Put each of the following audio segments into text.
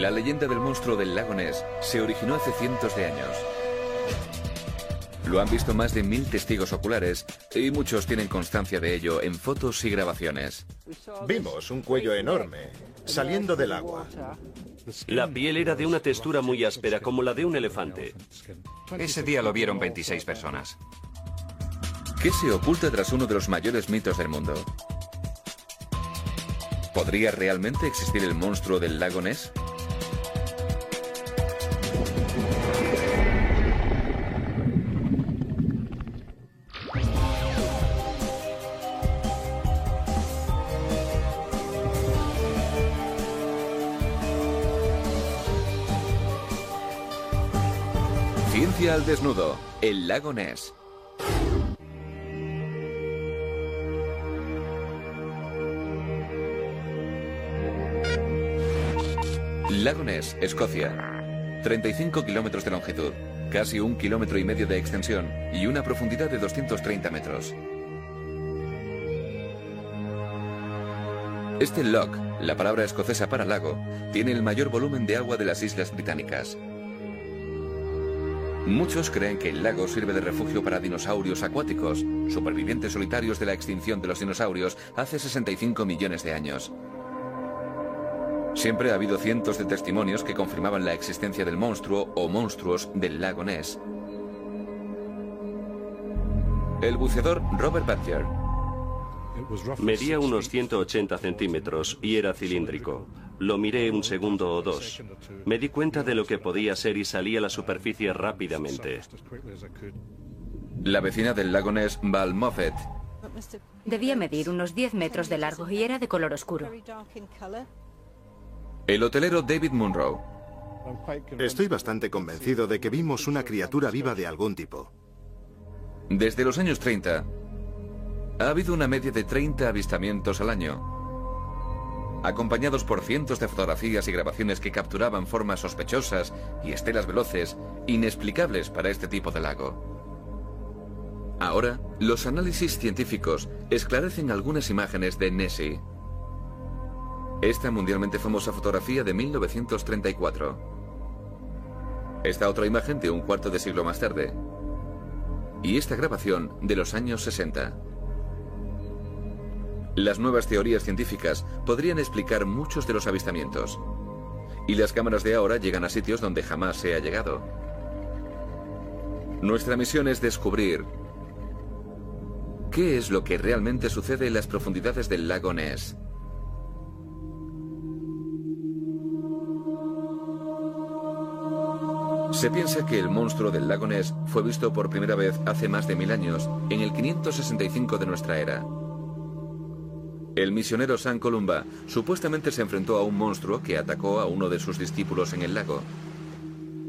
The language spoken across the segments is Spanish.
La leyenda del monstruo del lago Ness se originó hace cientos de años. Lo han visto más de mil testigos oculares y muchos tienen constancia de ello en fotos y grabaciones. Vimos un cuello enorme saliendo del agua. La piel era de una textura muy áspera, como la de un elefante. Ese día lo vieron 26 personas. ¿Qué se oculta tras uno de los mayores mitos del mundo? ¿Podría realmente existir el monstruo del lago Ness? Al desnudo, el lago Ness. Lago Ness, Escocia. 35 kilómetros de longitud, casi un kilómetro y medio de extensión y una profundidad de 230 metros. Este loch, la palabra escocesa para lago, tiene el mayor volumen de agua de las islas británicas. Muchos creen que el lago sirve de refugio para dinosaurios acuáticos, supervivientes solitarios de la extinción de los dinosaurios hace 65 millones de años. Siempre ha habido cientos de testimonios que confirmaban la existencia del monstruo o monstruos del lago Ness. El buceador Robert Badger Medía unos 180 centímetros y era cilíndrico. Lo miré un segundo o dos. Me di cuenta de lo que podía ser y salí a la superficie rápidamente. La vecina del lago Ness, Val Moffett, Debía medir unos 10 metros de largo y era de color oscuro. el hotelero David Munro, Estoy bastante convencido de que vimos una criatura viva de algún tipo. Desde los años 30, ha habido una media de 30 avistamientos al año, acompañados por cientos de fotografías y grabaciones que capturaban formas sospechosas y estelas veloces inexplicables para este tipo de lago. Ahora, los análisis científicos esclarecen algunas imágenes de Nessie. Esta mundialmente famosa fotografía de 1934. Esta otra imagen de un cuarto de siglo más tarde. Y esta grabación de los años 60. Las nuevas teorías científicas podrían explicar muchos de los avistamientos. Y las cámaras de ahora llegan a sitios donde jamás se ha llegado. Nuestra misión es descubrir qué es lo que realmente sucede en las profundidades del lago Ness. Se piensa que el monstruo del lago Ness fue visto por primera vez hace más de mil años, en el 565 de nuestra era. El misionero San Columba supuestamente se enfrentó a un monstruo que atacó a uno de sus discípulos en el lago.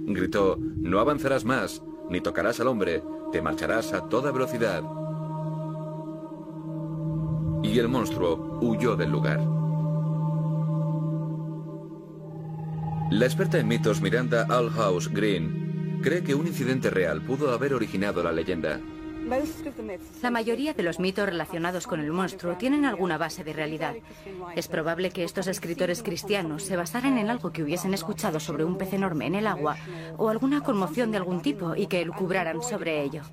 Gritó, no avanzarás más, ni tocarás al hombre, te marcharás a toda velocidad. Y el monstruo huyó del lugar. La experta en mitos Miranda Alhouse Green cree que un incidente real pudo haber originado la leyenda. La mayoría de los mitos relacionados con el monstruo tienen alguna base de realidad. Es probable que estos escritores cristianos se basaran en algo que hubiesen escuchado sobre un pez enorme en el agua o alguna conmoción de algún tipo y que elucubraran sobre ello.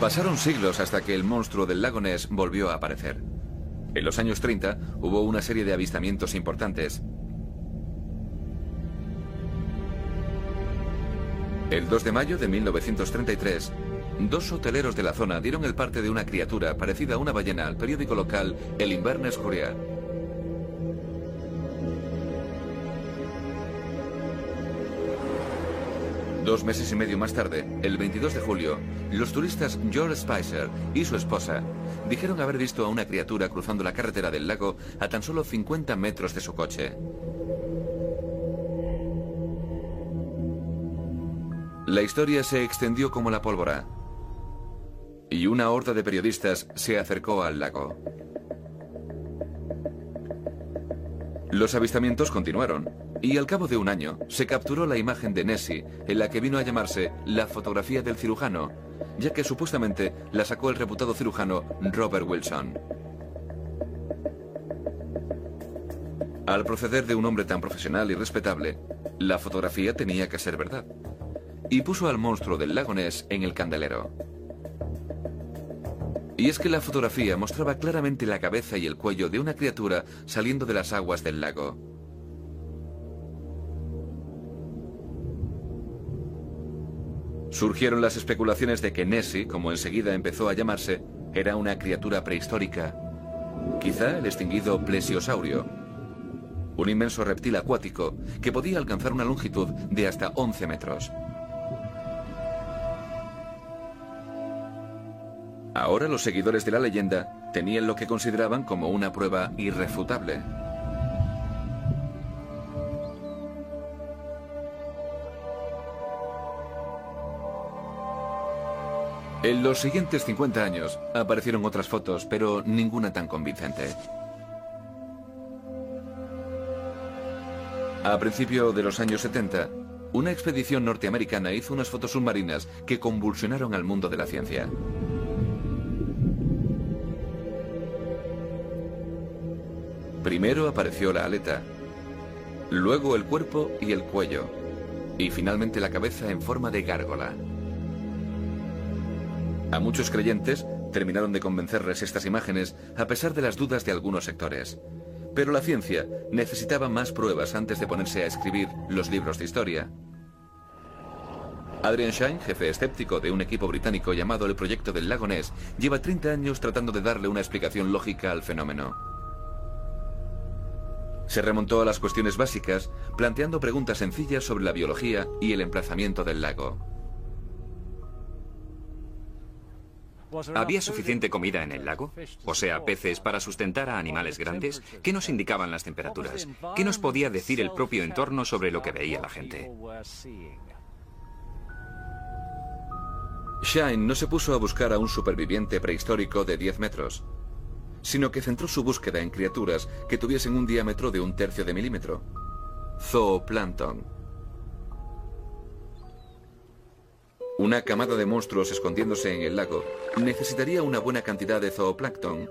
Pasaron siglos hasta que el monstruo del lago Ness volvió a aparecer. En los años 30 hubo una serie de avistamientos importantes. El 2 de mayo de 1933, dos hoteleros de la zona dieron el parte de una criatura parecida a una ballena al periódico local El Inverness Courier. Dos meses y medio más tarde, el 22 de julio, los turistas George Spicer y su esposa dijeron haber visto a una criatura cruzando la carretera del lago a tan solo 50 metros de su coche. La historia se extendió como la pólvora y una horda de periodistas se acercó al lago. Los avistamientos continuaron y al cabo de un año se capturó la imagen de Nessie en la que vino a llamarse la fotografía del cirujano, ya que supuestamente la sacó el reputado cirujano Robert Wilson. Al proceder de un hombre tan profesional y respetable, la fotografía tenía que ser verdad. Y puso al monstruo del lago Ness en el candelero. Y es que la fotografía mostraba claramente la cabeza y el cuello de una criatura saliendo de las aguas del lago. Surgieron las especulaciones de que Nessie, como enseguida empezó a llamarse, era una criatura prehistórica. Quizá el extinguido plesiosaurio. Un inmenso reptil acuático que podía alcanzar una longitud de hasta 11 metros. Ahora los seguidores de la leyenda tenían lo que consideraban como una prueba irrefutable. En los siguientes 50 años aparecieron otras fotos, pero ninguna tan convincente. A principios de los años 70, una expedición norteamericana hizo unas fotos submarinas que convulsionaron al mundo de la ciencia. Primero apareció la aleta, luego el cuerpo y el cuello, y finalmente la cabeza en forma de gárgola. A muchos creyentes terminaron de convencerles estas imágenes a pesar de las dudas de algunos sectores. Pero la ciencia necesitaba más pruebas antes de ponerse a escribir los libros de historia. Adrian Shine, jefe escéptico de un equipo británico llamado el Proyecto del Lago Ness, lleva 30 años tratando de darle una explicación lógica al fenómeno. Se remontó a las cuestiones básicas, planteando preguntas sencillas sobre la biología y el emplazamiento del lago. ¿Había suficiente comida en el lago? O sea, peces para sustentar a animales grandes. ¿Qué nos indicaban las temperaturas? ¿Qué nos podía decir el propio entorno sobre lo que veía la gente? Shine no se puso a buscar a un superviviente prehistórico de 10 metros sino que centró su búsqueda en criaturas que tuviesen un diámetro de un tercio de milímetro. Zooplancton. Una camada de monstruos escondiéndose en el lago necesitaría una buena cantidad de zooplancton,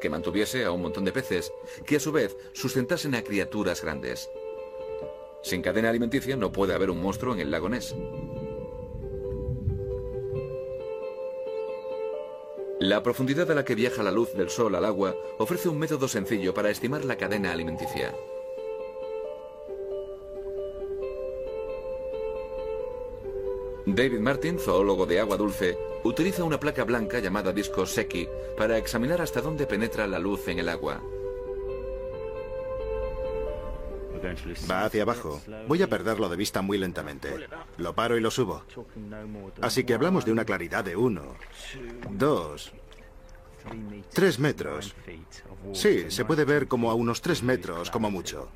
que mantuviese a un montón de peces, que a su vez sustentasen a criaturas grandes. Sin cadena alimenticia no puede haber un monstruo en el lago Ness. La profundidad a la que viaja la luz del sol al agua ofrece un método sencillo para estimar la cadena alimenticia. David Martin, zoólogo de agua dulce, utiliza una placa blanca llamada disco Secchi para examinar hasta dónde penetra la luz en el agua. Va hacia abajo. Voy a perderlo de vista muy lentamente. Lo paro y lo subo. Así que hablamos de una claridad de uno, dos, tres metros. Sí, se puede ver como a unos tres metros, como mucho.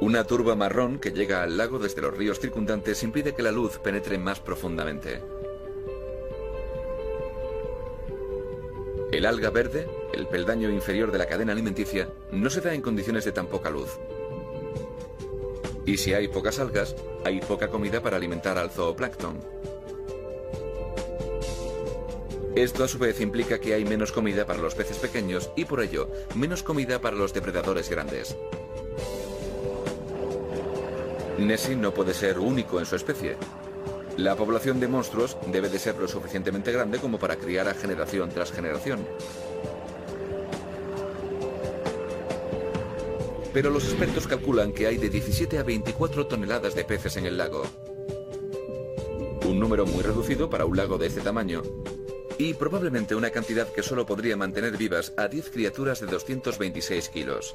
Una turba marrón que llega al lago desde los ríos circundantes impide que la luz penetre más profundamente. El alga verde, el peldaño inferior de la cadena alimenticia, no se da en condiciones de tan poca luz. Y si hay pocas algas, hay poca comida para alimentar al zooplancton. Esto a su vez implica que hay menos comida para los peces pequeños y por ello menos comida para los depredadores grandes. Nessie no puede ser único en su especie. La población de monstruos debe de ser lo suficientemente grande como para criar a generación tras generación. Pero los expertos calculan que hay de 17 a 24 toneladas de peces en el lago. Un número muy reducido para un lago de este tamaño. Y probablemente una cantidad que solo podría mantener vivas a 10 criaturas de 226 kilos.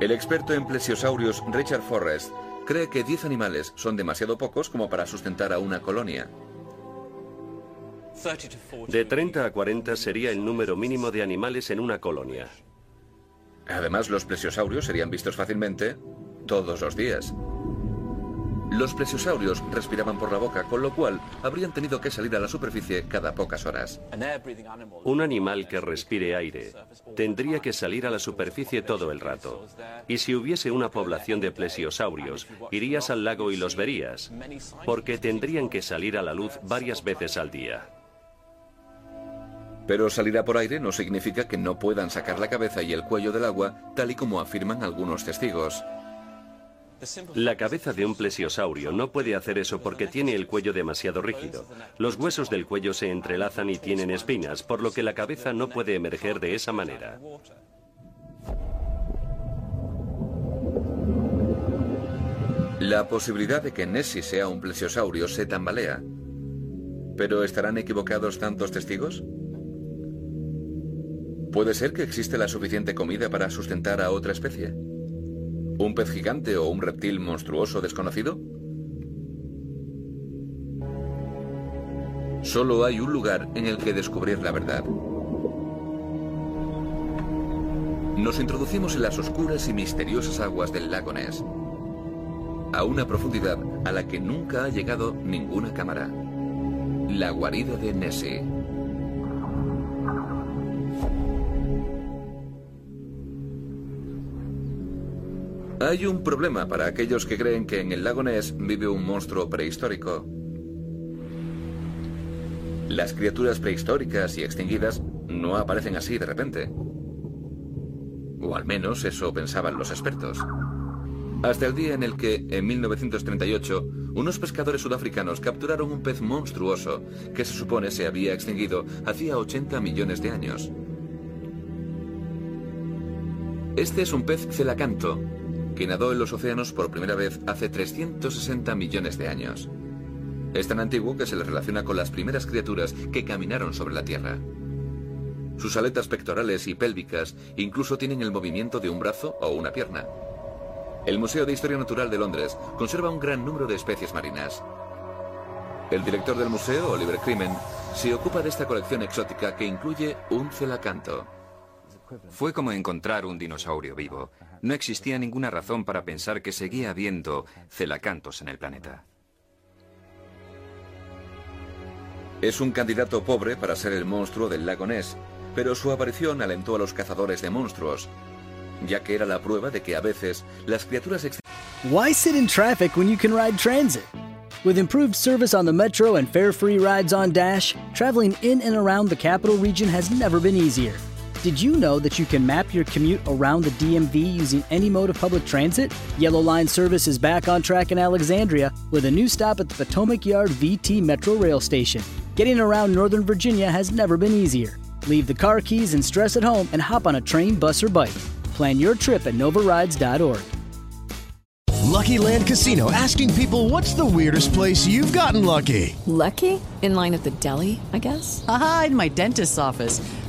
El experto en plesiosaurios Richard Forrest cree que 10 animales son demasiado pocos como para sustentar a una colonia. De 30 a 40 sería el número mínimo de animales en una colonia. Además, los plesiosaurios serían vistos fácilmente todos los días. Los plesiosaurios respiraban por la boca, con lo cual habrían tenido que salir a la superficie cada pocas horas. Un animal que respire aire tendría que salir a la superficie todo el rato. Y si hubiese una población de plesiosaurios, irías al lago y los verías, porque tendrían que salir a la luz varias veces al día. Pero salir a por aire no significa que no puedan sacar la cabeza y el cuello del agua, tal y como afirman algunos testigos. La cabeza de un plesiosaurio no puede hacer eso porque tiene el cuello demasiado rígido. Los huesos del cuello se entrelazan y tienen espinas, por lo que la cabeza no puede emerger de esa manera. La posibilidad de que Nessie sea un plesiosaurio se tambalea. ¿Pero estarán equivocados tantos testigos? ¿Puede ser que existe la suficiente comida para sustentar a otra especie? ¿Un pez gigante o un reptil monstruoso desconocido? Solo hay un lugar en el que descubrir la verdad. Nos introducimos en las oscuras y misteriosas aguas del lago Ness, a una profundidad a la que nunca ha llegado ninguna cámara. La guarida de Nessie. Hay un problema para aquellos que creen que en el lago Ness vive un monstruo prehistórico. Las criaturas prehistóricas y extinguidas no aparecen así de repente. O al menos eso pensaban los expertos. Hasta el día en el que, en 1938, unos pescadores sudafricanos capturaron un pez monstruoso que se supone se había extinguido hacía 80 millones de años. Este es un pez celacanto, que nadó en los océanos por primera vez hace 360 millones de años. Es tan antiguo que se le relaciona con las primeras criaturas que caminaron sobre la Tierra. Sus aletas pectorales y pélvicas incluso tienen el movimiento de un brazo o una pierna. El Museo de Historia Natural de Londres conserva un gran número de especies marinas. El director del museo, Oliver Crimen, se ocupa de esta colección exótica que incluye un celacanto. Fue como encontrar un dinosaurio vivo. No existía ninguna razón para pensar que seguía habiendo celacantos en el planeta. Es un candidato pobre para ser el monstruo del lago Ness, pero su aparición alentó a los cazadores de monstruos, ya que era la prueba de que a veces las criaturas Why sit in traffic when you can ride transit? With improved service on the metro and fare-free rides on Dash, traveling in and around the capital region has never been easier. Did you know that you can map your commute around the DMV using any mode of public transit? Yellow Line service is back on track in Alexandria with a new stop at the Potomac Yard VT Metro Rail Station. Getting around Northern Virginia has never been easier. Leave the car keys and stress at home and hop on a train, bus, or bike. Plan your trip at novarides.org. Lucky Land Casino asking people what's the weirdest place you've gotten lucky? Lucky? In line at the deli, I guess? Aha, in my dentist's office.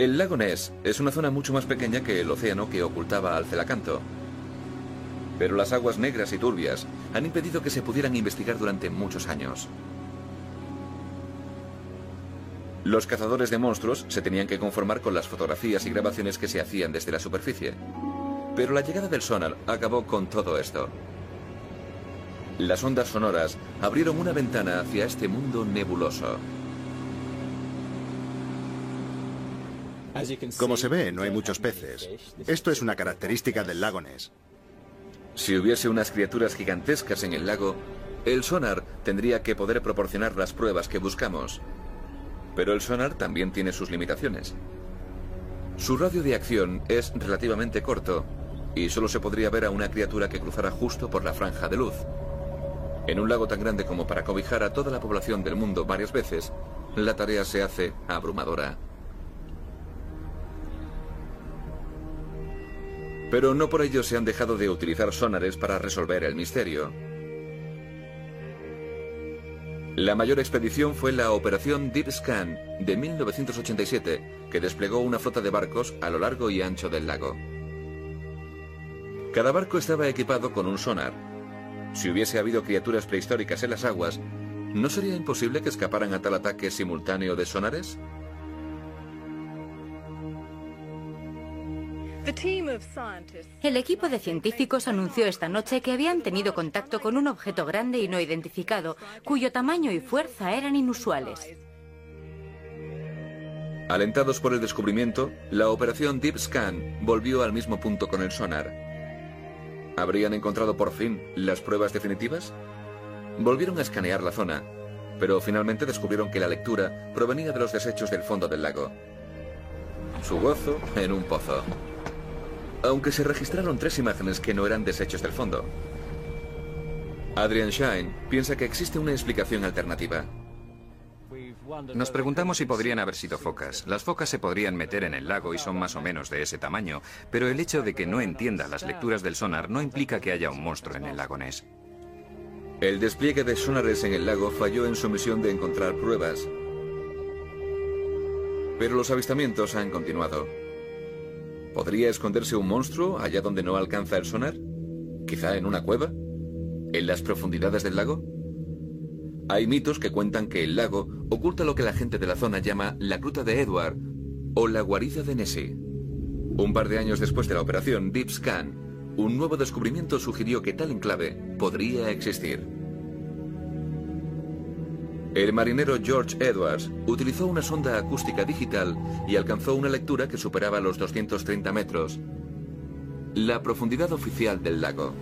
El lago Ness es una zona mucho más pequeña que el océano que ocultaba al celacanto. Pero las aguas negras y turbias han impedido que se pudieran investigar durante muchos años. Los cazadores de monstruos se tenían que conformar con las fotografías y grabaciones que se hacían desde la superficie. Pero la llegada del sonar acabó con todo esto. Las ondas sonoras abrieron una ventana hacia este mundo nebuloso. Como se ve, no hay muchos peces. Esto es una característica del lago Ness. Si hubiese unas criaturas gigantescas en el lago, el sonar tendría que poder proporcionar las pruebas que buscamos. Pero el sonar también tiene sus limitaciones. Su radio de acción es relativamente corto y solo se podría ver a una criatura que cruzara justo por la franja de luz. En un lago tan grande como para cobijar a toda la población del mundo varias veces, la tarea se hace abrumadora. Pero no por ello se han dejado de utilizar sonares para resolver el misterio. La mayor expedición fue la Operación Deep Scan de 1987, que desplegó una flota de barcos a lo largo y ancho del lago. Cada barco estaba equipado con un sonar. Si hubiese habido criaturas prehistóricas en las aguas, ¿no sería imposible que escaparan a tal ataque simultáneo de sonares? El equipo de científicos anunció esta noche que habían tenido contacto con un objeto grande y no identificado, cuyo tamaño y fuerza eran inusuales. Alentados por el descubrimiento, la operación Deep Scan volvió al mismo punto con el sonar. ¿Habrían encontrado por fin las pruebas definitivas? Volvieron a escanear la zona, pero finalmente descubrieron que la lectura provenía de los desechos del fondo del lago. Su gozo en un pozo. Aunque se registraron tres imágenes que no eran desechos del fondo. Adrian Shine piensa que existe una explicación alternativa. Nos preguntamos si podrían haber sido focas. Las focas se podrían meter en el lago y son más o menos de ese tamaño, pero el hecho de que no entienda las lecturas del sonar no implica que haya un monstruo en el lago Ness. El despliegue de sonares en el lago falló en su misión de encontrar pruebas. Pero los avistamientos han continuado. ¿Podría esconderse un monstruo allá donde no alcanza el sonar? ¿Quizá en una cueva? ¿En las profundidades del lago? Hay mitos que cuentan que el lago oculta lo que la gente de la zona llama la gruta de Edward o la guarida de Nessie. Un par de años después de la operación Deep Scan, un nuevo descubrimiento sugirió que tal enclave podría existir. El marinero George Edwards utilizó una sonda acústica digital y alcanzó una lectura que superaba los 230 metros, la profundidad oficial del lago.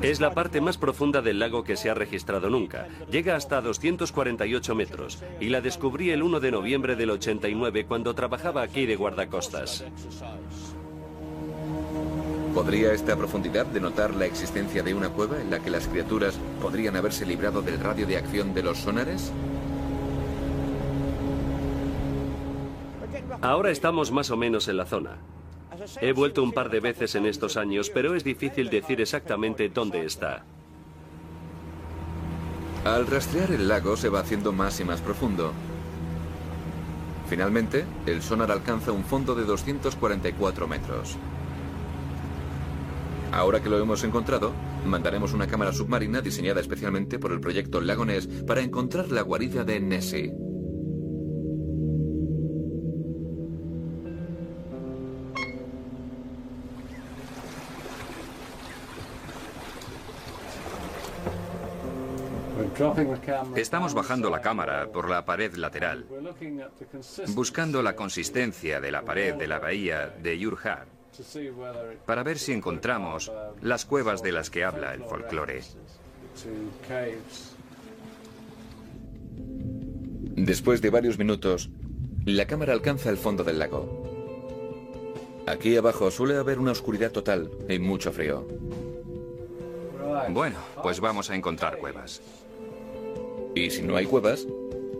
Es la parte más profunda del lago que se ha registrado nunca. Llega hasta 248 metros y la descubrí el 1 de noviembre del 89 cuando trabajaba aquí de guardacostas. ¿Podría esta profundidad denotar la existencia de una cueva en la que las criaturas podrían haberse librado del radio de acción de los sonares? Ahora estamos más o menos en la zona. He vuelto un par de veces en estos años, pero es difícil decir exactamente dónde está. Al rastrear el lago se va haciendo más y más profundo. Finalmente, el sonar alcanza un fondo de 244 metros. Ahora que lo hemos encontrado, mandaremos una cámara submarina diseñada especialmente por el proyecto Lagones para encontrar la guarida de Nessie. Estamos bajando la cámara por la pared lateral, buscando la consistencia de la pared de la bahía de Urhar para ver si encontramos las cuevas de las que habla el folclore. Después de varios minutos, la cámara alcanza el fondo del lago. Aquí abajo suele haber una oscuridad total y mucho frío. Bueno, pues vamos a encontrar cuevas. Y si no hay cuevas,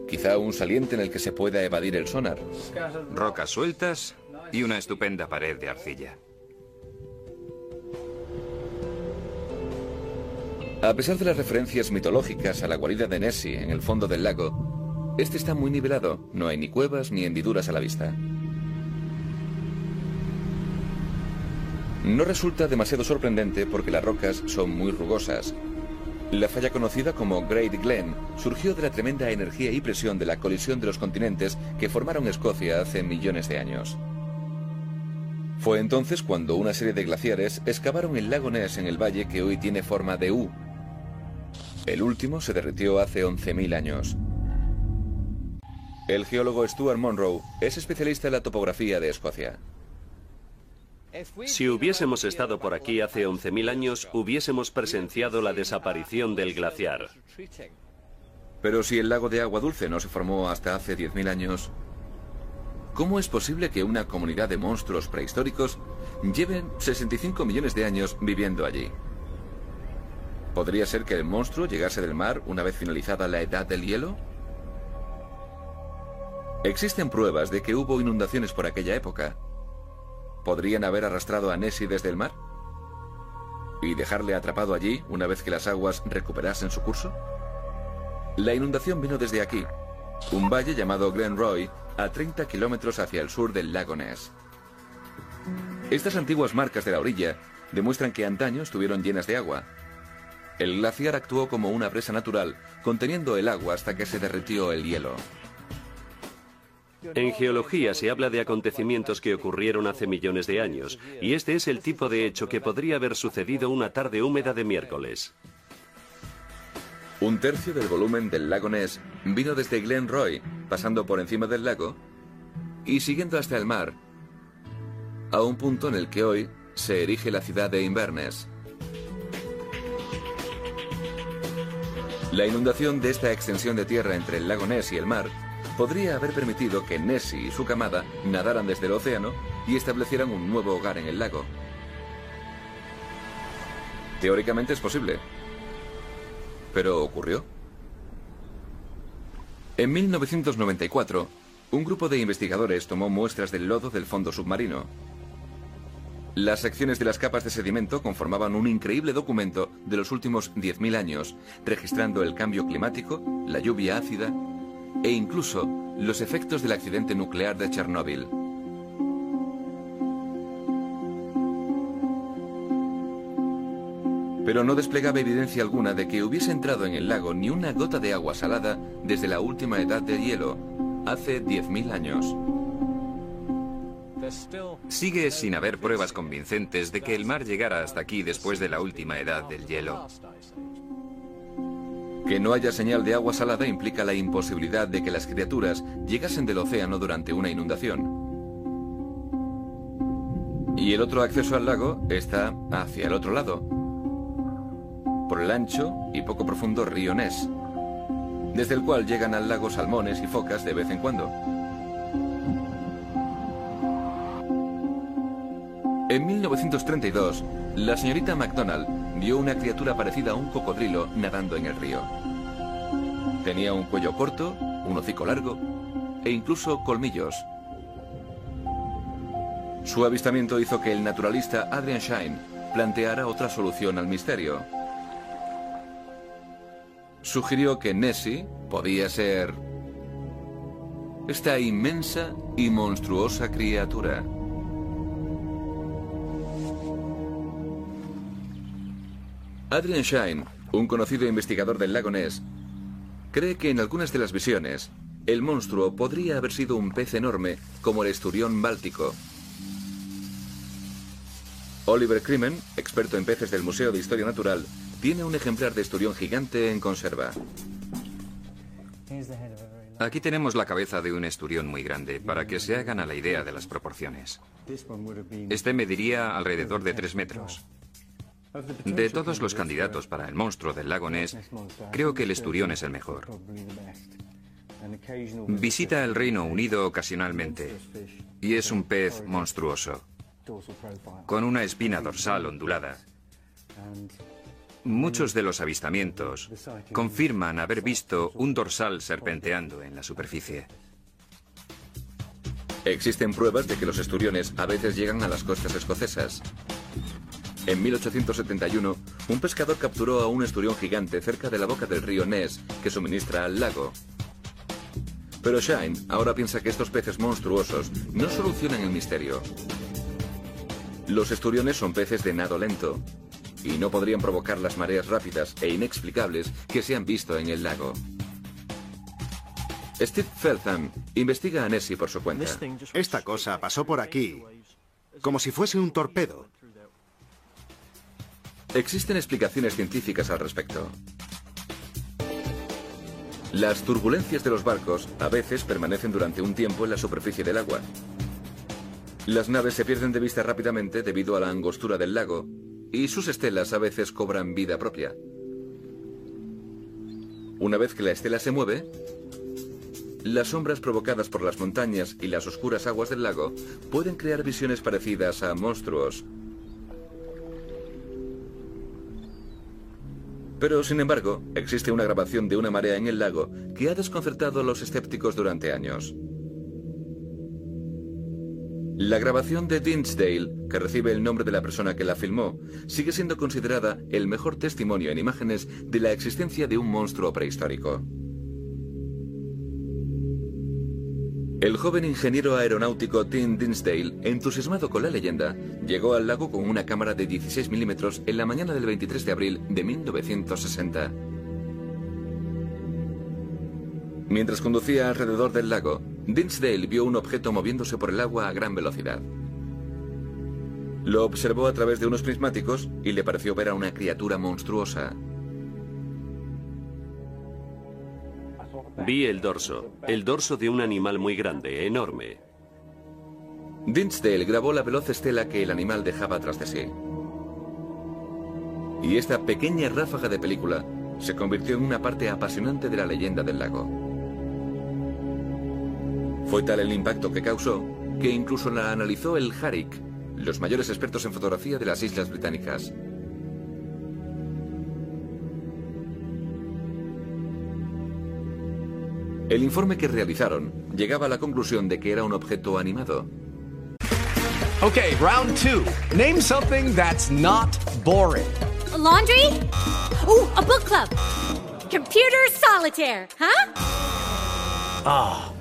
quizá un saliente en el que se pueda evadir el sonar. Rocas sueltas y una estupenda pared de arcilla. A pesar de las referencias mitológicas a la guarida de Nessie en el fondo del lago, este está muy nivelado, no hay ni cuevas ni hendiduras a la vista. No resulta demasiado sorprendente porque las rocas son muy rugosas. La falla conocida como Great Glen surgió de la tremenda energía y presión de la colisión de los continentes que formaron Escocia hace millones de años. Fue entonces cuando una serie de glaciares excavaron el lago Ness en el valle que hoy tiene forma de U. El último se derritió hace 11.000 años. El geólogo Stuart Monroe es especialista en la topografía de Escocia. Si hubiésemos estado por aquí hace 11.000 años, hubiésemos presenciado la desaparición del glaciar. Pero si el lago de agua dulce no se formó hasta hace 10.000 años, ¿Cómo es posible que una comunidad de monstruos prehistóricos lleven 65 millones de años viviendo allí? ¿Podría ser que el monstruo llegase del mar una vez finalizada la edad del hielo? Existen pruebas de que hubo inundaciones por aquella época. ¿Podrían haber arrastrado a Nessie desde el mar? ¿Y dejarle atrapado allí una vez que las aguas recuperasen su curso? La inundación vino desde aquí, un valle llamado Glen Roy, a 30 kilómetros hacia el sur del lago Ness. Estas antiguas marcas de la orilla demuestran que antaño estuvieron llenas de agua. El glaciar actuó como una presa natural, conteniendo el agua hasta que se derritió el hielo. En geología se habla de acontecimientos que ocurrieron hace millones de años, y este es el tipo de hecho que podría haber sucedido una tarde húmeda de miércoles. Un tercio del volumen del lago Ness vino desde Glen Roy, pasando por encima del lago y siguiendo hasta el mar, a un punto en el que hoy se erige la ciudad de Inverness. La inundación de esta extensión de tierra entre el lago Ness y el mar podría haber permitido que Nessie y su camada nadaran desde el océano y establecieran un nuevo hogar en el lago. Teóricamente es posible. ¿Pero ocurrió? En 1994, un grupo de investigadores tomó muestras del lodo del fondo submarino. Las secciones de las capas de sedimento conformaban un increíble documento de los últimos 10.000 años, registrando el cambio climático, la lluvia ácida e incluso los efectos del accidente nuclear de Chernóbil. Pero no desplegaba evidencia alguna de que hubiese entrado en el lago ni una gota de agua salada desde la última edad de hielo, hace 10.000 años. Sigue sin haber pruebas convincentes de que el mar llegara hasta aquí después de la última edad del hielo. Que no haya señal de agua salada implica la imposibilidad de que las criaturas llegasen del océano durante una inundación. Y el otro acceso al lago está hacia el otro lado, por el ancho y poco profundo río Ness, desde el cual llegan al lago salmones y focas de vez en cuando. En 1932, la señorita MacDonald vio una criatura parecida a un cocodrilo nadando en el río. Tenía un cuello corto, un hocico largo e incluso colmillos. Su avistamiento hizo que el naturalista Adrian Shine planteara otra solución al misterio. Sugirió que Nessie podía ser esta inmensa y monstruosa criatura. Adrian Shine, un conocido investigador del lago Ness, cree que en algunas de las visiones, el monstruo podría haber sido un pez enorme como el esturión báltico. Oliver Krimen, experto en peces del Museo de Historia Natural, tiene un ejemplar de esturión gigante en conserva. Aquí tenemos la cabeza de un esturión muy grande, para que se hagan a la idea de las proporciones. Este mediría alrededor de 3 metros. De todos los candidatos para el monstruo del lago Ness, creo que el esturión es el mejor. Visita el Reino Unido ocasionalmente y es un pez monstruoso, con una espina dorsal ondulada. Muchos de los avistamientos confirman haber visto un dorsal serpenteando en la superficie. Existen pruebas de que los esturiones a veces llegan a las costas escocesas. En 1871, un pescador capturó a un esturión gigante cerca de la boca del río Ness que suministra al lago. Pero Shine ahora piensa que estos peces monstruosos no solucionan el misterio. Los esturiones son peces de nado lento y no podrían provocar las mareas rápidas e inexplicables que se han visto en el lago. Steve Feltham investiga a Nessie por su cuenta. Esta cosa pasó por aquí, como si fuese un torpedo. Existen explicaciones científicas al respecto. Las turbulencias de los barcos a veces permanecen durante un tiempo en la superficie del agua. Las naves se pierden de vista rápidamente debido a la angostura del lago y sus estelas a veces cobran vida propia. Una vez que la estela se mueve, las sombras provocadas por las montañas y las oscuras aguas del lago pueden crear visiones parecidas a monstruos. Pero, sin embargo, existe una grabación de una marea en el lago que ha desconcertado a los escépticos durante años. La grabación de Dinsdale, que recibe el nombre de la persona que la filmó, sigue siendo considerada el mejor testimonio en imágenes de la existencia de un monstruo prehistórico. El joven ingeniero aeronáutico Tim Dinsdale, entusiasmado con la leyenda, llegó al lago con una cámara de 16 milímetros en la mañana del 23 de abril de 1960. Mientras conducía alrededor del lago, Dinsdale vio un objeto moviéndose por el agua a gran velocidad. Lo observó a través de unos prismáticos y le pareció ver a una criatura monstruosa. Vi el dorso, el dorso de un animal muy grande, enorme. Dinsdale grabó la veloz estela que el animal dejaba tras de sí. Y esta pequeña ráfaga de película se convirtió en una parte apasionante de la leyenda del lago. Fue tal el impacto que causó que incluso la analizó el Harrick, los mayores expertos en fotografía de las Islas Británicas. El informe que realizaron llegaba a la conclusión de que era un objeto animado. Okay, round two. Name something that's not boring. A laundry? Ooh, a book club. Computer solitaire, huh? Ah, oh,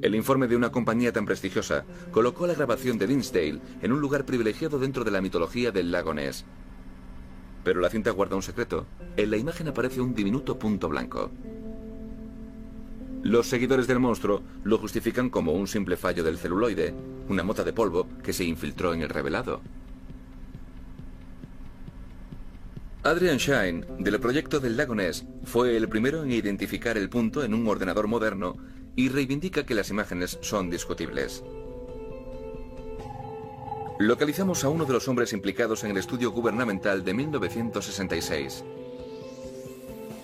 El informe de una compañía tan prestigiosa colocó la grabación de Dinsdale en un lugar privilegiado dentro de la mitología del lago Ness. Pero la cinta guarda un secreto. En la imagen aparece un diminuto punto blanco. Los seguidores del monstruo lo justifican como un simple fallo del celuloide, una mota de polvo que se infiltró en el revelado. Adrian Shine, del proyecto del lago Ness, fue el primero en identificar el punto en un ordenador moderno y reivindica que las imágenes son discutibles. Localizamos a uno de los hombres implicados en el estudio gubernamental de 1966.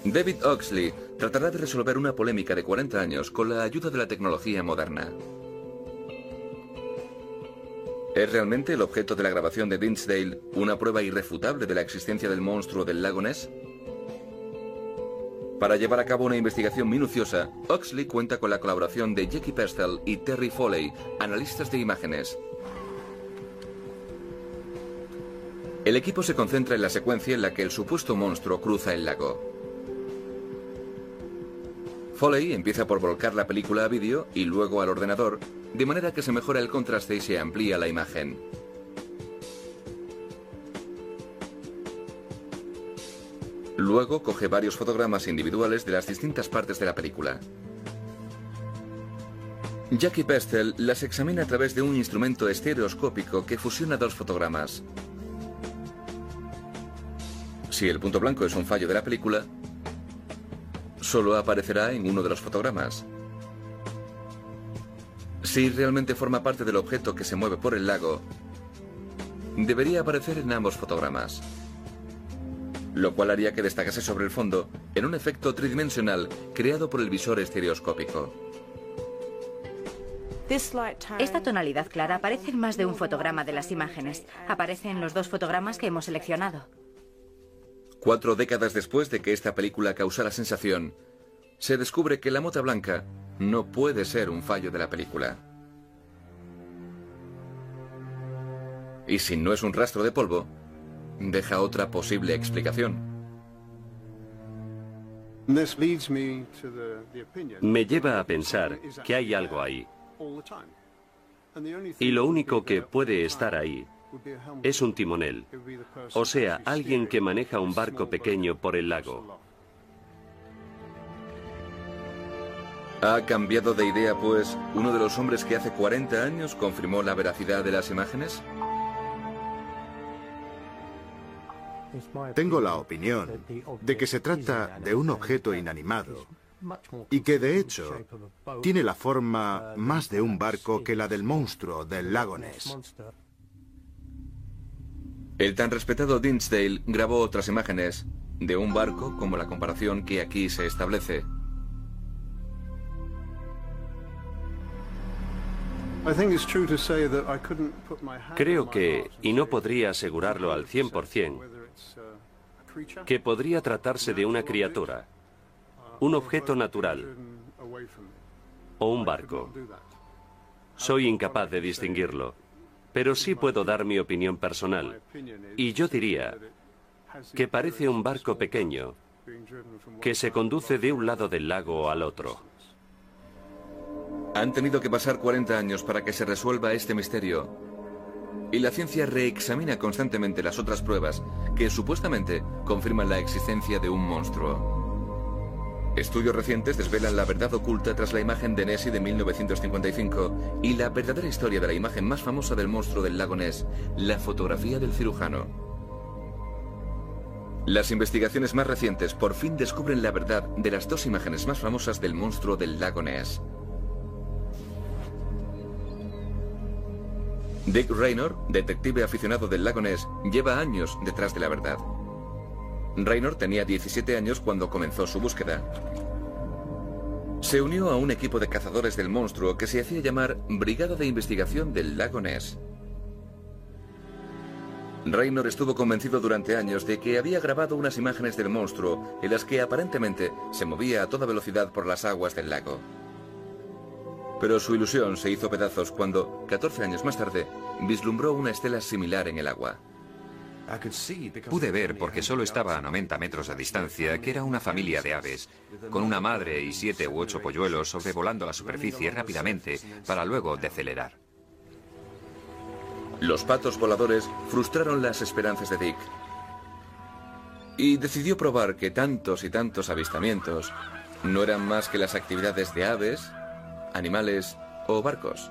David Oxley tratará de resolver una polémica de 40 años con la ayuda de la tecnología moderna. ¿Es realmente el objeto de la grabación de Dinsdale una prueba irrefutable de la existencia del monstruo del lago Ness? Para llevar a cabo una investigación minuciosa, Oxley cuenta con la colaboración de Jackie Pestel y Terry Foley, analistas de imágenes. El equipo se concentra en la secuencia en la que el supuesto monstruo cruza el lago. Foley empieza por volcar la película a vídeo y luego al ordenador, de manera que se mejora el contraste y se amplía la imagen. Luego coge varios fotogramas individuales de las distintas partes de la película. Jackie Pestel las examina a través de un instrumento estereoscópico que fusiona dos fotogramas. Si el punto blanco es un fallo de la película, solo aparecerá en uno de los fotogramas. Si realmente forma parte del objeto que se mueve por el lago, debería aparecer en ambos fotogramas lo cual haría que destacase sobre el fondo en un efecto tridimensional creado por el visor estereoscópico. Esta tonalidad clara aparece en más de un fotograma de las imágenes. Aparece en los dos fotogramas que hemos seleccionado. Cuatro décadas después de que esta película causara sensación, se descubre que la mota blanca no puede ser un fallo de la película. Y si no es un rastro de polvo, deja otra posible explicación. Me lleva a pensar que hay algo ahí. Y lo único que puede estar ahí es un timonel, o sea, alguien que maneja un barco pequeño por el lago. ¿Ha cambiado de idea, pues, uno de los hombres que hace 40 años confirmó la veracidad de las imágenes? Tengo la opinión de que se trata de un objeto inanimado y que de hecho tiene la forma más de un barco que la del monstruo del lago Ness. El tan respetado Dinsdale grabó otras imágenes de un barco como la comparación que aquí se establece. Creo que, y no podría asegurarlo al 100%, que podría tratarse de una criatura, un objeto natural o un barco. Soy incapaz de distinguirlo, pero sí puedo dar mi opinión personal. Y yo diría que parece un barco pequeño que se conduce de un lado del lago al otro. Han tenido que pasar 40 años para que se resuelva este misterio. Y la ciencia reexamina constantemente las otras pruebas que supuestamente confirman la existencia de un monstruo. Estudios recientes desvelan la verdad oculta tras la imagen de Nessie de 1955 y la verdadera historia de la imagen más famosa del monstruo del lago Ness, la fotografía del cirujano. Las investigaciones más recientes por fin descubren la verdad de las dos imágenes más famosas del monstruo del lago Ness. Dick Raynor, detective aficionado del lago Ness, lleva años detrás de la verdad. Raynor tenía 17 años cuando comenzó su búsqueda. Se unió a un equipo de cazadores del monstruo que se hacía llamar Brigada de Investigación del Lago Ness. Raynor estuvo convencido durante años de que había grabado unas imágenes del monstruo en las que aparentemente se movía a toda velocidad por las aguas del lago. Pero su ilusión se hizo pedazos cuando, 14 años más tarde, vislumbró una estela similar en el agua. Pude ver, porque solo estaba a 90 metros de distancia, que era una familia de aves, con una madre y siete u ocho polluelos sobrevolando la superficie rápidamente para luego decelerar. Los patos voladores frustraron las esperanzas de Dick. Y decidió probar que tantos y tantos avistamientos no eran más que las actividades de aves, animales o barcos.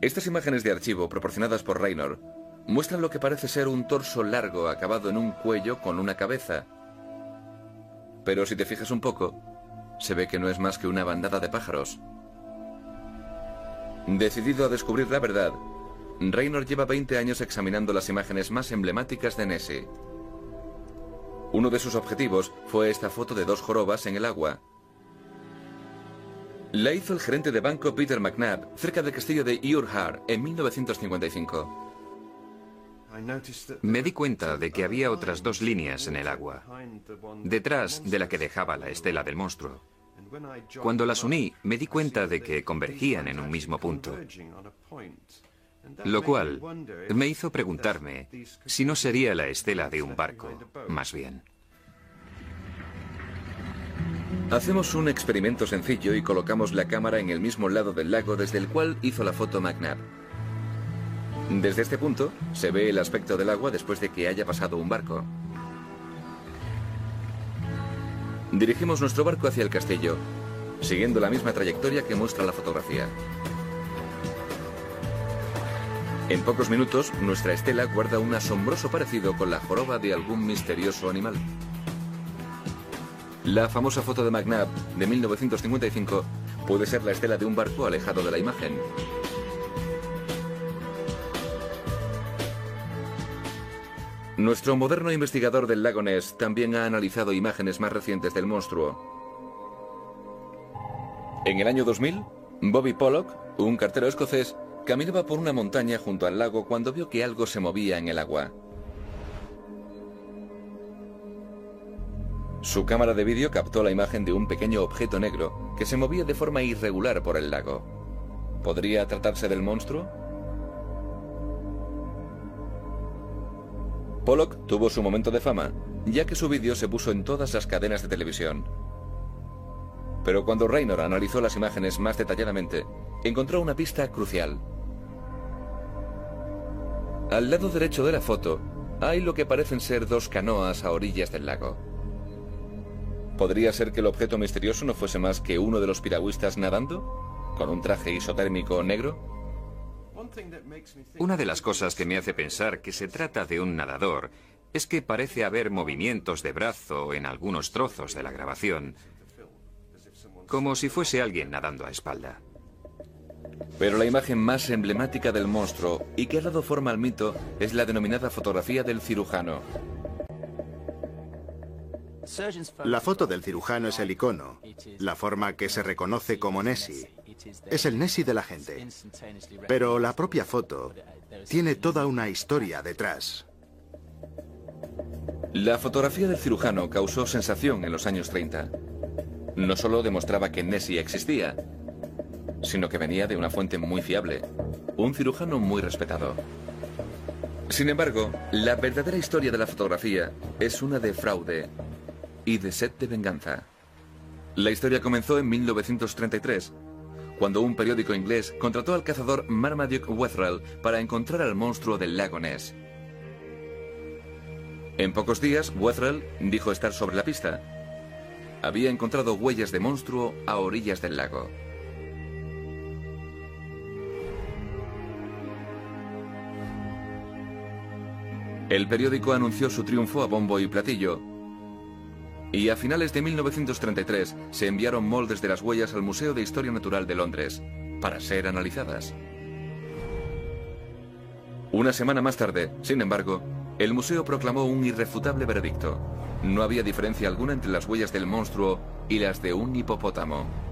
Estas imágenes de archivo proporcionadas por Raynor muestran lo que parece ser un torso largo acabado en un cuello con una cabeza. Pero si te fijas un poco, se ve que no es más que una bandada de pájaros. Decidido a descubrir la verdad, Raynor lleva 20 años examinando las imágenes más emblemáticas de Nessie. Uno de sus objetivos fue esta foto de dos jorobas en el agua. La hizo el gerente de banco Peter McNabb cerca del castillo de Urhar en 1955. Me di cuenta de que había otras dos líneas en el agua, detrás de la que dejaba la estela del monstruo. Cuando las uní, me di cuenta de que convergían en un mismo punto. Lo cual me hizo preguntarme si no sería la estela de un barco, más bien. Hacemos un experimento sencillo y colocamos la cámara en el mismo lado del lago desde el cual hizo la foto McNabb. Desde este punto se ve el aspecto del agua después de que haya pasado un barco. Dirigimos nuestro barco hacia el castillo, siguiendo la misma trayectoria que muestra la fotografía. En pocos minutos, nuestra estela guarda un asombroso parecido con la joroba de algún misterioso animal. La famosa foto de McNabb de 1955 puede ser la estela de un barco alejado de la imagen. Nuestro moderno investigador del lago Ness también ha analizado imágenes más recientes del monstruo. En el año 2000, Bobby Pollock, un cartero escocés, caminaba por una montaña junto al lago cuando vio que algo se movía en el agua. Su cámara de vídeo captó la imagen de un pequeño objeto negro que se movía de forma irregular por el lago. ¿Podría tratarse del monstruo? Pollock tuvo su momento de fama, ya que su vídeo se puso en todas las cadenas de televisión. Pero cuando Raynor analizó las imágenes más detalladamente, encontró una pista crucial. Al lado derecho de la foto hay lo que parecen ser dos canoas a orillas del lago. ¿Podría ser que el objeto misterioso no fuese más que uno de los piragüistas nadando? ¿Con un traje isotérmico negro? Una de las cosas que me hace pensar que se trata de un nadador es que parece haber movimientos de brazo en algunos trozos de la grabación, como si fuese alguien nadando a espalda. Pero la imagen más emblemática del monstruo y que ha dado forma al mito es la denominada fotografía del cirujano. La foto del cirujano es el icono, la forma que se reconoce como Nessie. Es el Nessie de la gente. Pero la propia foto tiene toda una historia detrás. La fotografía del cirujano causó sensación en los años 30. No solo demostraba que Nessie existía, sino que venía de una fuente muy fiable, un cirujano muy respetado. Sin embargo, la verdadera historia de la fotografía es una de fraude y de sed de venganza. La historia comenzó en 1933, cuando un periódico inglés contrató al cazador Marmaduke Wetherell para encontrar al monstruo del lago Ness. En pocos días, Wetherell dijo estar sobre la pista. Había encontrado huellas de monstruo a orillas del lago. El periódico anunció su triunfo a bombo y platillo, y a finales de 1933 se enviaron moldes de las huellas al Museo de Historia Natural de Londres para ser analizadas. Una semana más tarde, sin embargo, el museo proclamó un irrefutable veredicto. No había diferencia alguna entre las huellas del monstruo y las de un hipopótamo.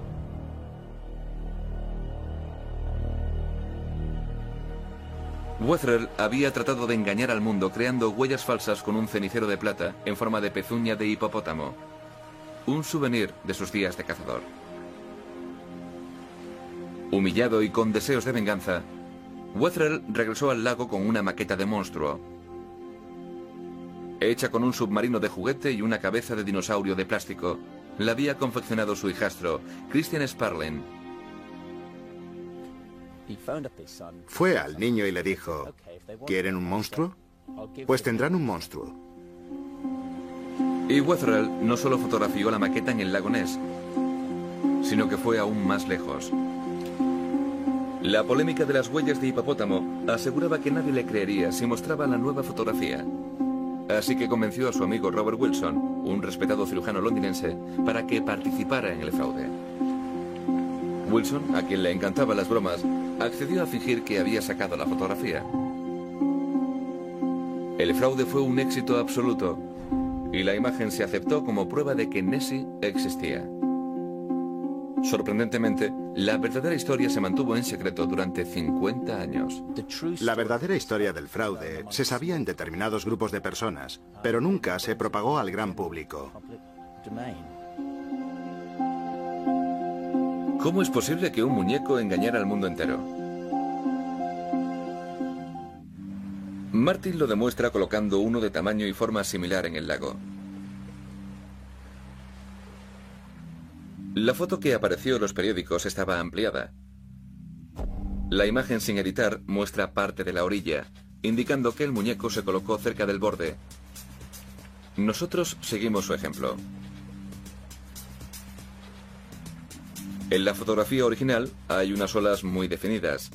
Wetherell había tratado de engañar al mundo creando huellas falsas con un cenicero de plata en forma de pezuña de hipopótamo, un souvenir de sus días de cazador. Humillado y con deseos de venganza, Wetherell regresó al lago con una maqueta de monstruo, hecha con un submarino de juguete y una cabeza de dinosaurio de plástico. La había confeccionado su hijastro, Christian Sparling, Fue al niño y le dijo, ¿quieren un monstruo? Pues tendrán un monstruo. Y Wetherell no solo fotografió la maqueta en el lago Ness, sino que fue aún más lejos. La polémica de las huellas de hipopótamo aseguraba que nadie le creería si mostraba la nueva fotografía. Así que convenció a su amigo Robert Wilson, un respetado cirujano londinense, para que participara en el fraude. Wilson, a quien le encantaban las bromas, accedió a fingir que había sacado la fotografía. El fraude fue un éxito absoluto y la imagen se aceptó como prueba de que Nessie existía. Sorprendentemente, la verdadera historia se mantuvo en secreto durante 50 años. La verdadera historia del fraude se sabía en determinados grupos de personas, pero nunca se propagó al gran público. ¿Cómo es posible que un muñeco engañara al mundo entero? Martin lo demuestra colocando uno de tamaño y forma similar en el lago. La foto que apareció en los periódicos estaba ampliada. La imagen sin editar muestra parte de la orilla, indicando que el muñeco se colocó cerca del borde. Nosotros seguimos su ejemplo. En la fotografía original hay unas olas muy definidas.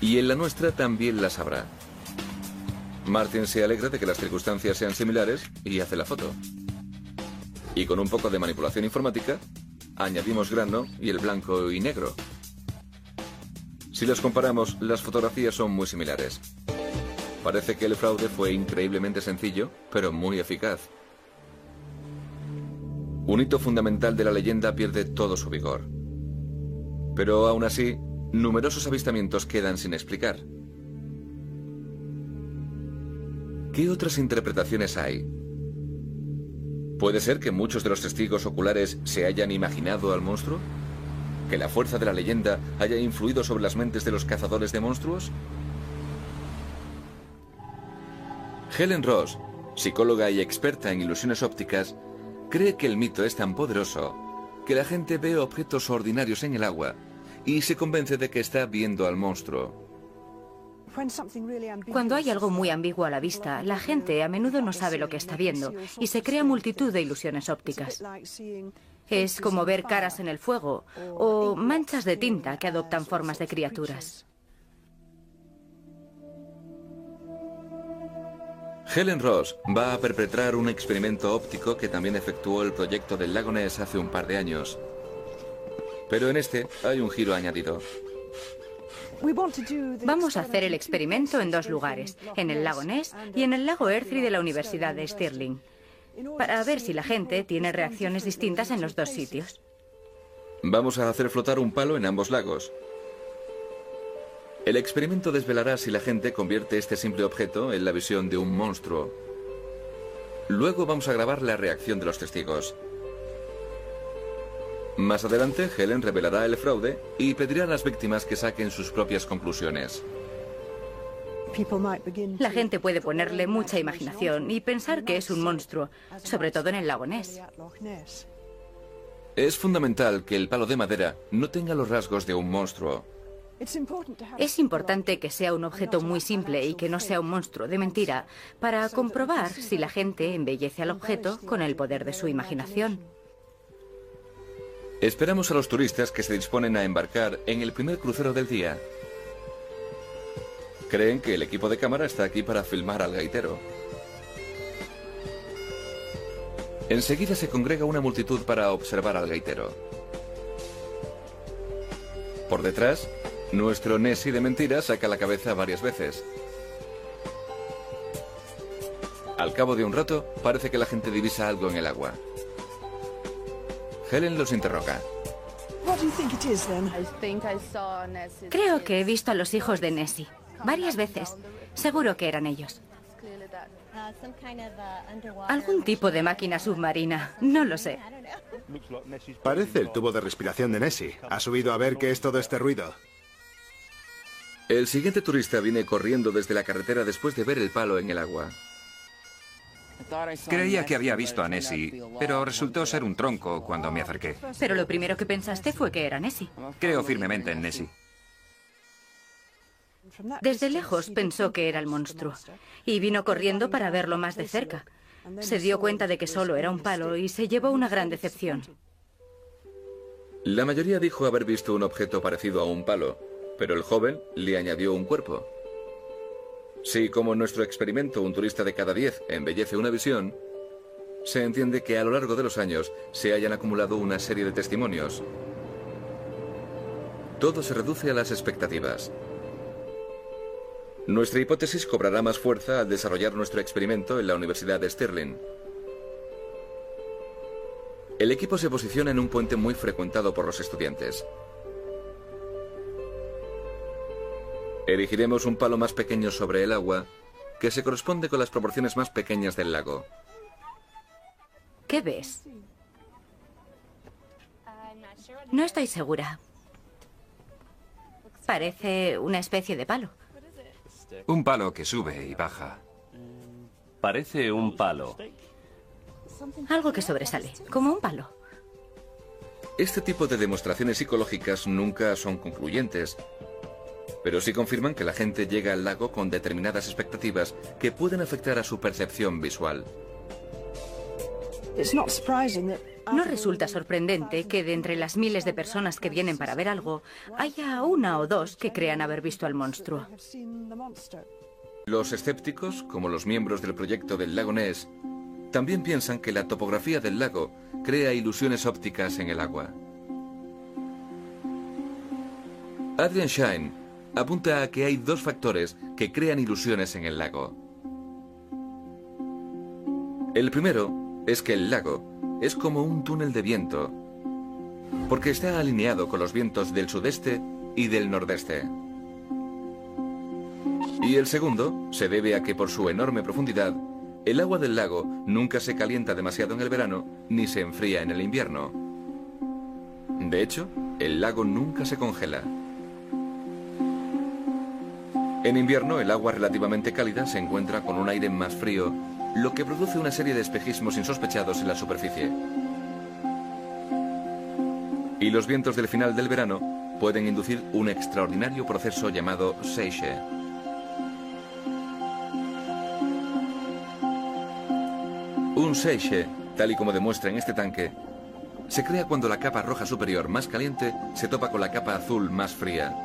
Y en la nuestra también las habrá. Martin se alegra de que las circunstancias sean similares y hace la foto. Y con un poco de manipulación informática, añadimos grano y el blanco y negro. Si las comparamos, las fotografías son muy similares. Parece que el fraude fue increíblemente sencillo, pero muy eficaz. Un hito fundamental de la leyenda pierde todo su vigor. Pero aún así, numerosos avistamientos quedan sin explicar. ¿Qué otras interpretaciones hay? ¿Puede ser que muchos de los testigos oculares se hayan imaginado al monstruo? ¿Que la fuerza de la leyenda haya influido sobre las mentes de los cazadores de monstruos? Helen Ross, psicóloga y experta en ilusiones ópticas, cree que el mito es tan poderoso que la gente ve objetos ordinarios en el agua y se convence de que está viendo al monstruo. Cuando hay algo muy ambiguo a la vista, la gente a menudo no sabe lo que está viendo y se crea multitud de ilusiones ópticas. Es como ver caras en el fuego o manchas de tinta que adoptan formas de criaturas. Helen Ross va a perpetrar un experimento óptico que también efectuó el proyecto del lago Ness hace un par de años. Pero en este hay un giro añadido. Vamos a hacer el experimento en dos lugares, en el lago Ness y en el lago Earthly de la Universidad de Stirling, para ver si la gente tiene reacciones distintas en los dos sitios. Vamos a hacer flotar un palo en ambos lagos. El experimento desvelará si la gente convierte este simple objeto en la visión de un monstruo. Luego vamos a grabar la reacción de los testigos. Más adelante, Helen revelará el fraude y pedirá a las víctimas que saquen sus propias conclusiones. La gente puede ponerle mucha imaginación y pensar que es un monstruo, sobre todo en el lago Ness. Es fundamental que el palo de madera no tenga los rasgos de un monstruo. Es importante que sea un objeto muy simple y que no sea un monstruo de mentira para comprobar si la gente embellece al objeto con el poder de su imaginación. Esperamos a los turistas que se disponen a embarcar en el primer crucero del día. Creen que el equipo de cámara está aquí para filmar al gaitero. Enseguida se congrega una multitud para observar al gaitero. Por detrás, nuestro Nessie de mentira saca la cabeza varias veces. Al cabo de un rato, parece que la gente divisa algo en el agua. Helen los interroga. Creo que he visto a los hijos de Nessie. Varias veces. Seguro que eran ellos. Algún tipo de máquina submarina. No lo sé. Parece el tubo de respiración de Nessie. Ha subido a ver qué es todo este ruido. El siguiente turista viene corriendo desde la carretera después de ver el palo en el agua. Creía que había visto a Nessie, pero resultó ser un tronco cuando me acerqué. Pero lo primero que pensaste fue que era Nessie. Creo firmemente en Nessie. Desde lejos pensó que era el monstruo y vino corriendo para verlo más de cerca. Se dio cuenta de que solo era un palo y se llevó una gran decepción. La mayoría dijo haber visto un objeto parecido a un palo, pero el joven le añadió un cuerpo. Si, como en nuestro experimento, un turista de cada diez embellece una visión, se entiende que a lo largo de los años se hayan acumulado una serie de testimonios. Todo se reduce a las expectativas. Nuestra hipótesis cobrará más fuerza al desarrollar nuestro experimento en la Universidad de Stirling. El equipo se posiciona en un puente muy frecuentado por los estudiantes. Erigiremos un palo más pequeño sobre el agua que se corresponde con las proporciones más pequeñas del lago. ¿Qué ves? No estoy segura. Parece una especie de palo. Un palo que sube y baja. Parece un palo. Algo que sobresale, como un palo. Este tipo de demostraciones psicológicas nunca son concluyentes, pero sí confirman que la gente llega al lago con determinadas expectativas que pueden afectar a su percepción visual. No resulta sorprendente que de entre las miles de personas que vienen para ver algo, haya una o dos que crean haber visto al monstruo. Los escépticos, como los miembros del proyecto del lago Ness, también piensan que la topografía del lago crea ilusiones ópticas en el agua. Adrian Shine apunta a que hay dos factores que crean ilusiones en el lago. El primero es que el lago es como un túnel de viento, porque está alineado con los vientos del sudeste y del nordeste. Y el segundo se debe a que por su enorme profundidad, el agua del lago nunca se calienta demasiado en el verano ni se enfría en el invierno. De hecho, el lago nunca se congela. En invierno, el agua relativamente cálida se encuentra con un aire más frío, lo que produce una serie de espejismos insospechados en la superficie. Y los vientos del final del verano pueden inducir un extraordinario proceso llamado seiche. Un seiche, tal y como demuestra en este tanque, se crea cuando la capa roja superior más caliente se topa con la capa azul más fría.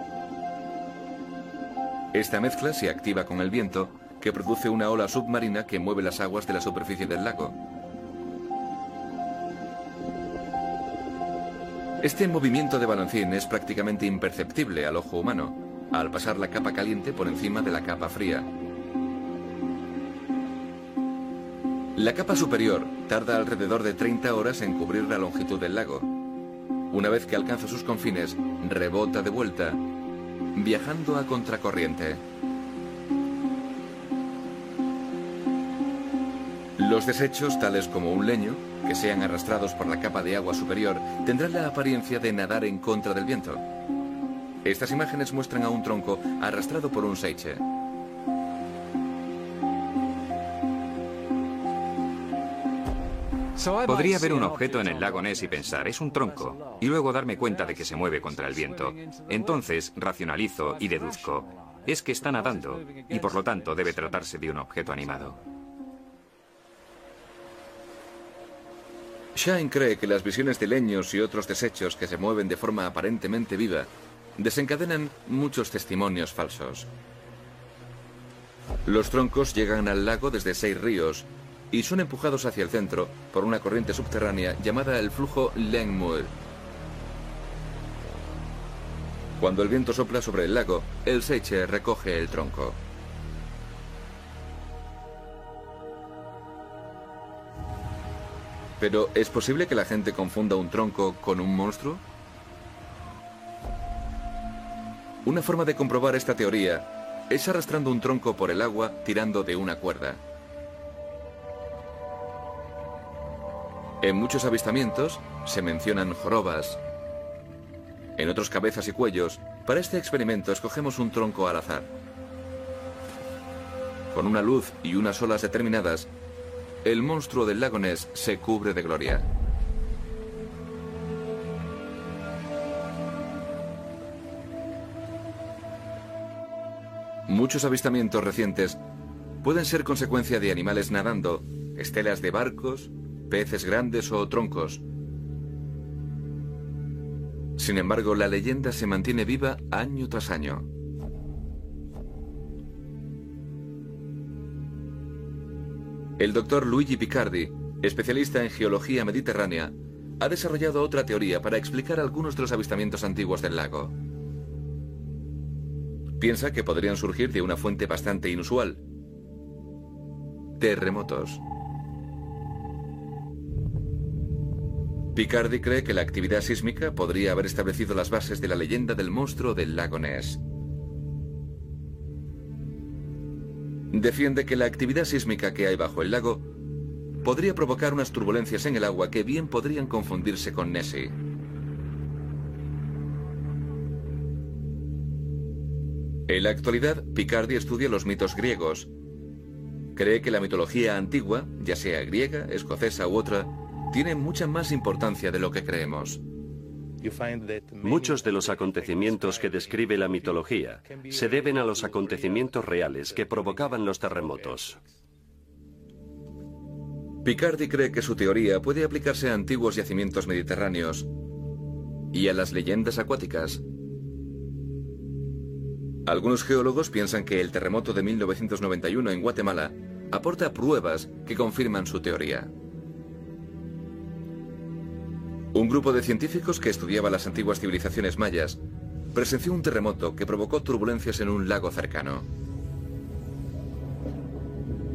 Esta mezcla se activa con el viento, que produce una ola submarina que mueve las aguas de la superficie del lago. Este movimiento de balancín es prácticamente imperceptible al ojo humano, al pasar la capa caliente por encima de la capa fría. La capa superior tarda alrededor de 30 horas en cubrir la longitud del lago. Una vez que alcanza sus confines, rebota de vuelta viajando a contracorriente. Los desechos, tales como un leño, que sean arrastrados por la capa de agua superior, tendrán la apariencia de nadar en contra del viento. Estas imágenes muestran a un tronco arrastrado por un seiche. Podría ver un objeto en el lago Ness y pensar, es un tronco, y luego darme cuenta de que se mueve contra el viento. Entonces racionalizo y deduzco, es que está nadando, y por lo tanto debe tratarse de un objeto animado. Shine cree que las visiones de leños y otros desechos que se mueven de forma aparentemente viva desencadenan muchos testimonios falsos. Los troncos llegan al lago desde seis ríos y son empujados hacia el centro por una corriente subterránea llamada el flujo Lengmuir. Cuando el viento sopla sobre el lago, el Seiche recoge el tronco. Pero, ¿es posible que la gente confunda un tronco con un monstruo? Una forma de comprobar esta teoría es arrastrando un tronco por el agua tirando de una cuerda. En muchos avistamientos se mencionan jorobas. En otros cabezas y cuellos, para este experimento escogemos un tronco al azar. Con una luz y unas olas determinadas, el monstruo del lago Ness se cubre de gloria. Muchos avistamientos recientes pueden ser consecuencia de animales nadando, estelas de barcos, peces grandes o troncos. Sin embargo, la leyenda se mantiene viva año tras año. El doctor Luigi Picardi, especialista en geología mediterránea, ha desarrollado otra teoría para explicar algunos de los avistamientos antiguos del lago. Piensa que podrían surgir de una fuente bastante inusual. Terremotos. Picardi cree que la actividad sísmica podría haber establecido las bases de la leyenda del monstruo del lago Ness. Defiende que la actividad sísmica que hay bajo el lago podría provocar unas turbulencias en el agua que bien podrían confundirse con Nessie. En la actualidad, Picardi estudia los mitos griegos. Cree que la mitología antigua, ya sea griega, escocesa u otra, tiene mucha más importancia de lo que creemos. Muchos de los acontecimientos que describe la mitología se deben a los acontecimientos reales que provocaban los terremotos. Picardi cree que su teoría puede aplicarse a antiguos yacimientos mediterráneos y a las leyendas acuáticas. Algunos geólogos piensan que el terremoto de 1991 en Guatemala aporta pruebas que confirman su teoría. Un grupo de científicos que estudiaba las antiguas civilizaciones mayas presenció un terremoto que provocó turbulencias en un lago cercano.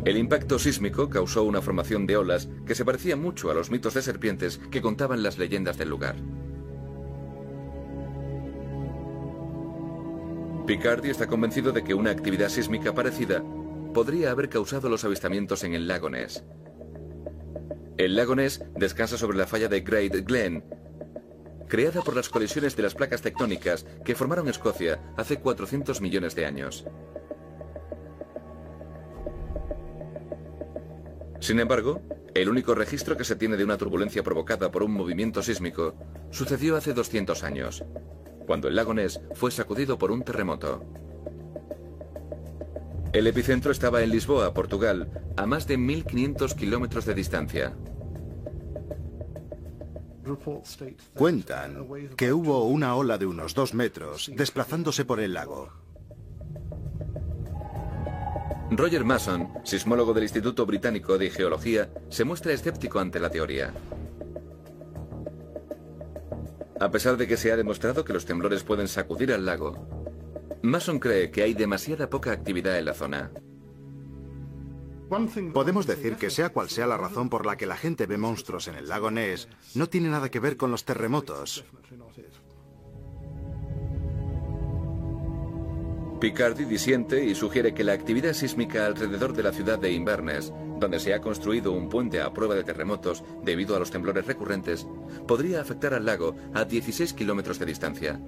El impacto sísmico causó una formación de olas que se parecía mucho a los mitos de serpientes que contaban las leyendas del lugar. Picardi está convencido de que una actividad sísmica parecida podría haber causado los avistamientos en el lago Ness. El lago Ness descansa sobre la falla de Great Glen, creada por las colisiones de las placas tectónicas que formaron Escocia hace 400 millones de años. Sin embargo, el único registro que se tiene de una turbulencia provocada por un movimiento sísmico sucedió hace 200 años, cuando el lago Ness fue sacudido por un terremoto. El epicentro estaba en Lisboa, Portugal, a más de 1.500 kilómetros de distancia. Cuentan que hubo una ola de unos dos metros desplazándose por el lago. Roger Mason, sismólogo del Instituto Británico de Geología, se muestra escéptico ante la teoría. A pesar de que se ha demostrado que los temblores pueden sacudir al lago, Mason cree que hay demasiada poca actividad en la zona. Podemos decir que sea cual sea la razón por la que la gente ve monstruos en el lago Ness, no tiene nada que ver con los terremotos. Picardi disiente y sugiere que la actividad sísmica alrededor de la ciudad de Inverness, donde se ha construido un puente a prueba de terremotos debido a los temblores recurrentes, podría afectar al lago a 16 kilómetros de distancia.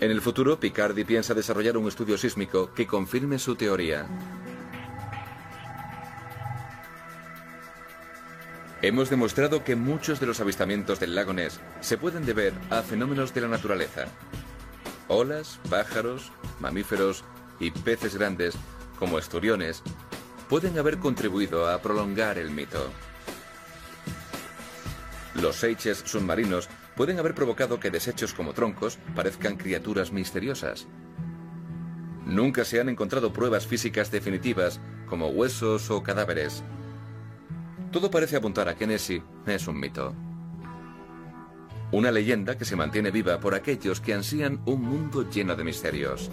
En el futuro, Picardi piensa desarrollar un estudio sísmico que confirme su teoría. Hemos demostrado que muchos de los avistamientos del lago Ness se pueden deber a fenómenos de la naturaleza. Olas, pájaros, mamíferos y peces grandes, como esturiones, pueden haber contribuido a prolongar el mito. Los seiches submarinos pueden haber provocado que desechos como troncos parezcan criaturas misteriosas. Nunca se han encontrado pruebas físicas definitivas, como huesos o cadáveres. Todo parece apuntar a que Nessie es un mito. Una leyenda que se mantiene viva por aquellos que ansían un mundo lleno de misterios.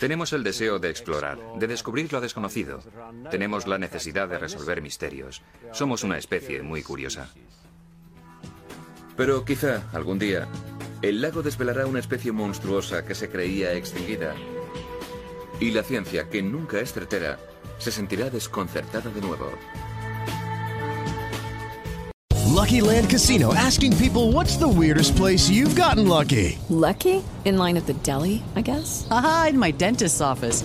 Tenemos el deseo de explorar, de descubrir lo desconocido. Tenemos la necesidad de resolver misterios. Somos una especie muy curiosa. Pero quizá, algún día, el lago desvelará una especie monstruosa que se creía extinguida. Y la ciencia, que nunca es certera, se sentirá desconcertada de nuevo. Lucky Land Casino asking people what's the weirdest place you've gotten lucky? Lucky? In line at the deli, I guess? Aha, in my dentist's office.